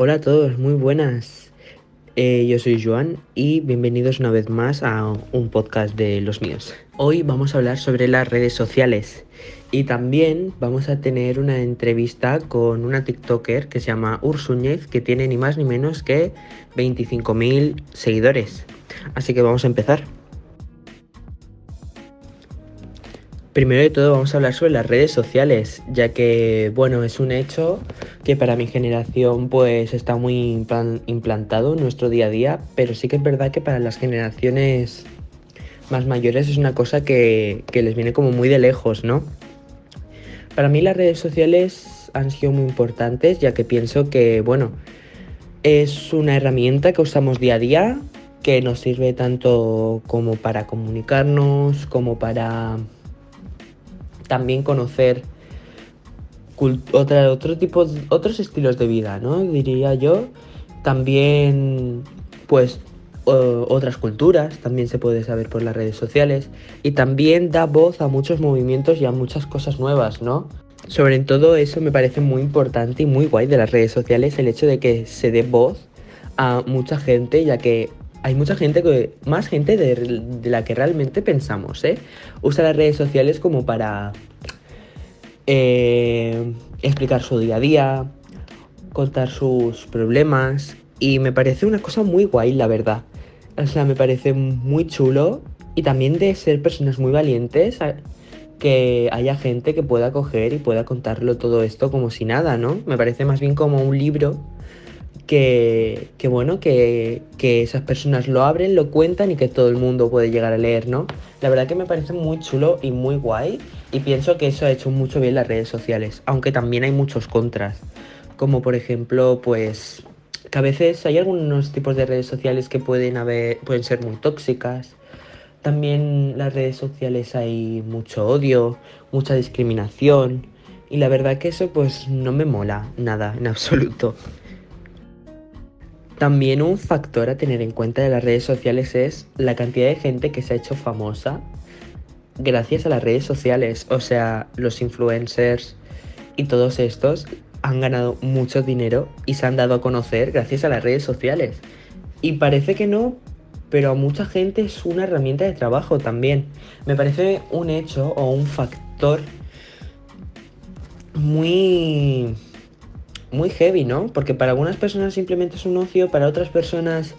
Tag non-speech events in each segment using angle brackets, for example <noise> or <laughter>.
Hola a todos, muy buenas. Eh, yo soy Joan y bienvenidos una vez más a un podcast de los míos. Hoy vamos a hablar sobre las redes sociales y también vamos a tener una entrevista con una TikToker que se llama Ursuñez que tiene ni más ni menos que 25.000 seguidores. Así que vamos a empezar. Primero de todo vamos a hablar sobre las redes sociales, ya que, bueno, es un hecho que para mi generación pues está muy implantado en nuestro día a día, pero sí que es verdad que para las generaciones más mayores es una cosa que, que les viene como muy de lejos, ¿no? Para mí las redes sociales han sido muy importantes, ya que pienso que, bueno, es una herramienta que usamos día a día, que nos sirve tanto como para comunicarnos, como para también conocer otra, otro tipo, otros estilos de vida, ¿no? Diría yo. También, pues, otras culturas, también se puede saber por las redes sociales. Y también da voz a muchos movimientos y a muchas cosas nuevas, ¿no? Sobre todo eso me parece muy importante y muy guay de las redes sociales, el hecho de que se dé voz a mucha gente, ya que hay mucha gente, que, más gente de, la que realmente pensamos, ¿eh? Usa las redes sociales como para eh, explicar su día a día, contar sus problemas y me parece una cosa muy guay, la verdad. O sea, me parece muy chulo y también de ser personas muy valientes que haya gente que pueda coger y pueda contarlo todo esto como si nada, ¿no? Me parece más bien como un libro que, bueno, que, esas personas lo abren, lo cuentan y que todo el mundo puede llegar a leer, ¿no? La verdad que me parece muy chulo y muy guay y pienso que eso ha hecho mucho bien las redes sociales, aunque también hay muchos contras, como por ejemplo, pues que a veces hay algunos tipos de redes sociales que pueden haber, pueden ser muy tóxicas. También las redes sociales hay mucho odio, mucha discriminación y la verdad que eso pues no me mola nada en absoluto. También un factor a tener en cuenta de las redes sociales es la cantidad de gente que se ha hecho famosa gracias a las redes sociales. O sea, los influencers y todos estos han ganado mucho dinero y se han dado a conocer gracias a las redes sociales. Y parece que no, pero a mucha gente es una herramienta de trabajo también. Me parece un hecho o un factor muy muy heavy, ¿no? Porque para algunas personas simplemente es un ocio, para otras personas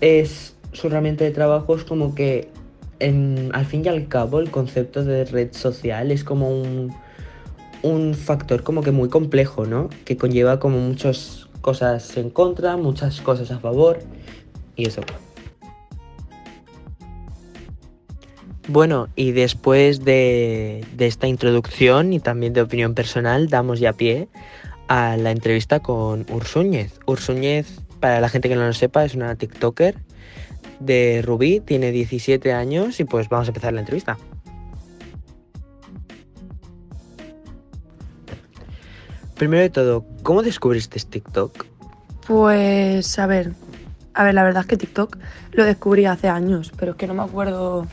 es su herramienta de trabajo, es como que al fin y al cabo el concepto de red social es como un, un factor como que muy complejo, ¿no? Que conlleva como muchas cosas en contra, muchas cosas a favor y eso. Bueno, y después de, de esta introducción y también de opinión personal, damos ya pie a la entrevista con Ursúñez. Ursúñez, para la gente que no lo sepa, es una TikToker de Rubí, tiene 17 años y pues vamos a empezar la entrevista. Primero de todo, ¿cómo descubriste TikTok? Pues a ver, a ver, la verdad es que TikTok lo descubrí hace años, pero es que no me acuerdo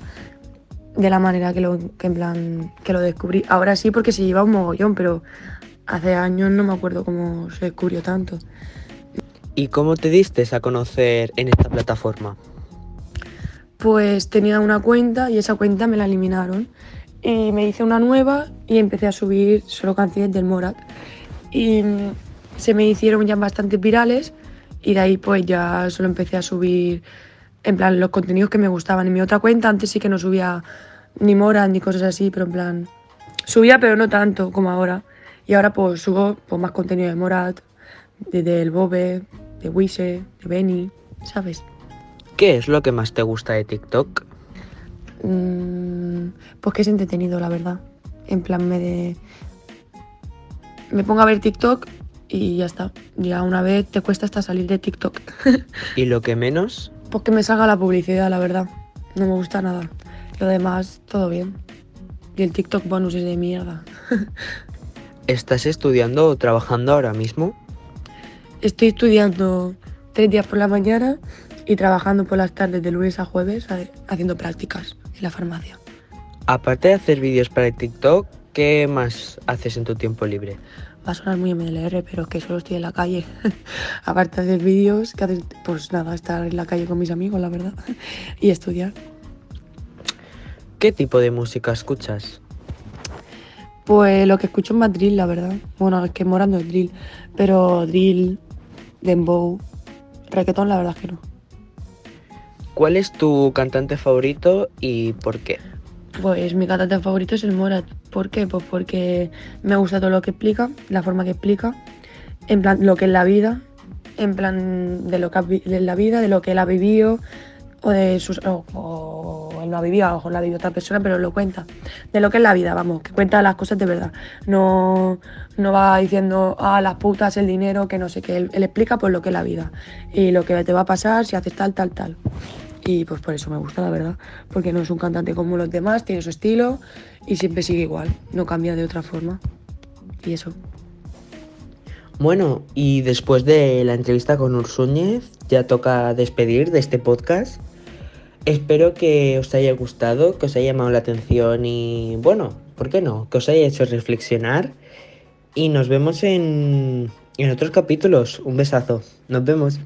de la manera que lo, que en plan, que lo descubrí. Ahora sí porque se lleva un mogollón, pero hace años no me acuerdo cómo se descubrió tanto. ¿Y cómo te diste a conocer en esta plataforma? Pues tenía una cuenta y esa cuenta me la eliminaron. Y me hice una nueva y empecé a subir solo canciones del Morat. Y se me hicieron ya bastante virales y de ahí pues ya solo empecé a subir en plan los contenidos que me gustaban. En mi otra cuenta antes sí que no subía ni Morat ni cosas así, pero en plan subía pero no tanto como ahora. Y ahora pues subo pues, más contenido de Morat, de, del Bobe, de Wise, de Benny, ¿sabes? ¿Qué es lo que más te gusta de TikTok? Mm, pues que es entretenido, la verdad. En plan, me de... Me pongo a ver TikTok y ya está. Ya una vez te cuesta hasta salir de TikTok. ¿Y lo que menos? <laughs> Pues que me salga la publicidad, la verdad. No me gusta nada. Lo demás, todo bien. Y el TikTok bonus es de mierda. <laughs> ¿Estás estudiando o trabajando ahora mismo? Estoy estudiando tres días por la mañana y trabajando por las tardes de lunes a jueves haciendo prácticas en la farmacia. Aparte de hacer vídeos para TikTok, ¿Qué más haces en tu tiempo libre? Va a sonar muy MLR, pero es que solo estoy en la calle. <laughs> Aparte de hacer vídeos, que haces, pues nada, estar en la calle con mis amigos, la verdad, <laughs> y estudiar. ¿Qué tipo de música escuchas? Pues lo que escucho es más drill, la verdad. Bueno, es que morando es drill, pero drill, dembow, reggaetón, la verdad es que no. ¿Cuál es tu cantante favorito y por qué? Pues mi cantante favorito es el Morat. ¿Por qué? Pues porque me gusta todo lo que explica, la forma que explica, en plan lo que es la vida, en plan de lo que de la vida, de lo que él ha vivido, o de sus. O, o él no ha vivido, a lo mejor la ha vivido otra persona, pero lo cuenta. De lo que es la vida, vamos, que cuenta las cosas de verdad. No, no va diciendo, ah, las putas, el dinero, que no sé qué. Él, explica pues lo que es la vida. Y lo que te va a pasar si haces tal, tal, tal. Y pues por eso me gusta, la verdad. Porque no es un cantante como los demás, tiene su estilo y siempre sigue igual, no cambia de otra forma. Y eso. Bueno, y después de la entrevista con Ursúñez, ya toca despedir de este podcast. Espero que os haya gustado, que os haya llamado la atención y, bueno, ¿por qué no? Que os haya hecho reflexionar. Y nos vemos en, en otros capítulos. Un besazo. Nos vemos.